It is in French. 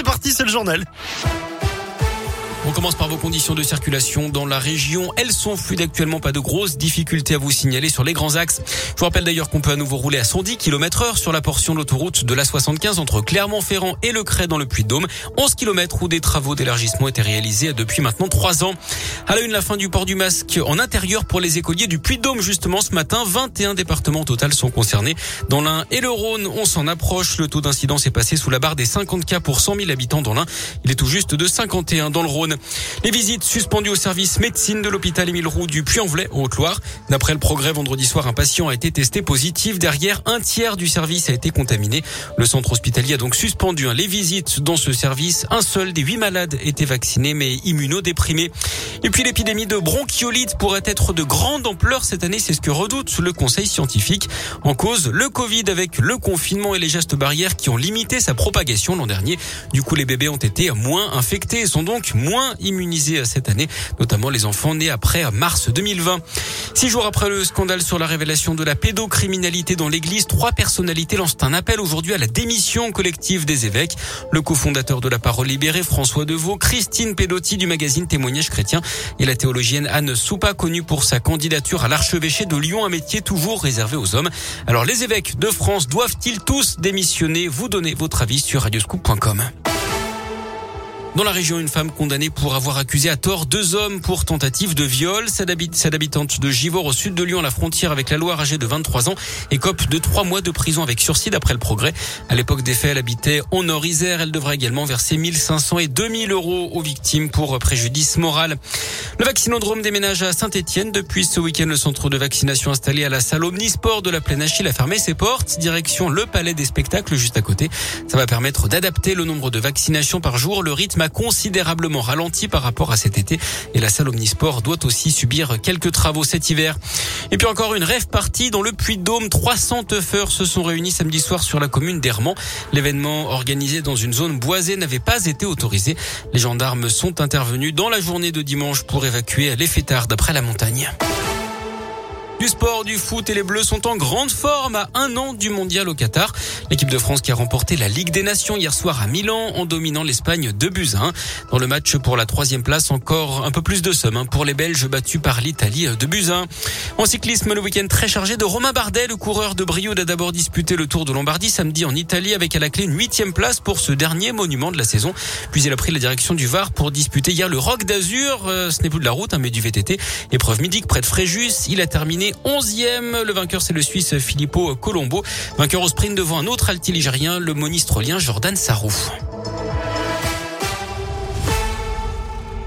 c'est parti, c'est le journal. On commence par vos conditions de circulation dans la région. Elles sont fluides actuellement, pas de grosses difficultés à vous signaler sur les grands axes. Je vous rappelle d'ailleurs qu'on peut à nouveau rouler à 110 km heure sur la portion de l'autoroute de la 75 entre Clermont-Ferrand et Le Cray dans le Puy-de-Dôme. 11 km où des travaux d'élargissement étaient réalisés depuis maintenant 3 ans. À la une, la fin du port du masque en intérieur pour les écoliers du Puy-de-Dôme justement ce matin. 21 départements au total sont concernés. Dans l'Ain et le Rhône, on s'en approche. Le taux d'incidence est passé sous la barre des 50 cas pour 100 000 habitants dans l'Ain. Il est tout juste de 51 dans le Rhône. Les visites suspendues au service médecine de l'hôpital Émile Roux du Puy-en-Velay, en Haute-Loire. D'après le progrès, vendredi soir, un patient a été testé positif. Derrière, un tiers du service a été contaminé. Le centre hospitalier a donc suspendu les visites dans ce service. Un seul des huit malades était vacciné, mais immunodéprimé. Et puis l'épidémie de bronchiolite pourrait être de grande ampleur cette année. C'est ce que redoute le conseil scientifique. En cause, le Covid avec le confinement et les gestes barrières qui ont limité sa propagation l'an dernier. Du coup, les bébés ont été moins infectés et sont donc moins immunisés cette année, notamment les enfants nés après mars 2020. Six jours après le scandale sur la révélation de la pédocriminalité dans l'église, trois personnalités lancent un appel aujourd'hui à la démission collective des évêques. Le cofondateur de la Parole libérée, François Deveau, Christine Pedotti du magazine Témoignage chrétien et la théologienne Anne Soupa, connue pour sa candidature à l'archevêché de Lyon, un métier toujours réservé aux hommes. Alors les évêques de France doivent-ils tous démissionner? Vous donnez votre avis sur radioscoop.com. Dans la région, une femme condamnée pour avoir accusé à tort deux hommes pour tentative de viol. Cette habitante de Givors au sud de Lyon, à la frontière avec la Loire, âgée de 23 ans, écope de trois mois de prison avec sursis d'après le progrès. À l'époque des faits, elle habitait au Nord-Isère. Elle devra également verser 1500 et 2000 euros aux victimes pour préjudice moral. Le vaccinodrome déménage à Saint-Etienne. Depuis ce week-end, le centre de vaccination installé à la salle Omnisport de la Plaine Achille a fermé ses portes. Direction le Palais des Spectacles juste à côté. Ça va permettre d'adapter le nombre de vaccinations par jour. Le rythme a considérablement ralenti par rapport à cet été et la salle Omnisport doit aussi subir quelques travaux cet hiver. Et puis encore une rêve partie dans le Puy-de-Dôme. 300 teufeurs se sont réunis samedi soir sur la commune d'Hermont. L'événement organisé dans une zone boisée n'avait pas été autorisé. Les gendarmes sont intervenus dans la journée de dimanche pour évacuer les fêtards d'après la montagne. Du sport, du foot et les Bleus sont en grande forme à un an du mondial au Qatar. L'équipe de France qui a remporté la Ligue des Nations hier soir à Milan en dominant l'Espagne de buts 1. Dans le match pour la troisième place, encore un peu plus de somme hein, pour les Belges battus par l'Italie de buts 1. En cyclisme, le week-end très chargé de Romain Bardet, le coureur de Brioude a d'abord disputé le Tour de Lombardie samedi en Italie avec à la clé une huitième place pour ce dernier monument de la saison. Puis il a pris la direction du Var pour disputer hier le Rock d'Azur. Euh, ce n'est plus de la route, hein, mais du VTT. Épreuve mythique près de Fréjus. Il a terminé 11e. Le vainqueur, c'est le Suisse Filippo Colombo. Vainqueur au sprint devant un autre altiligérien, le monistrolien Jordan Sarrou.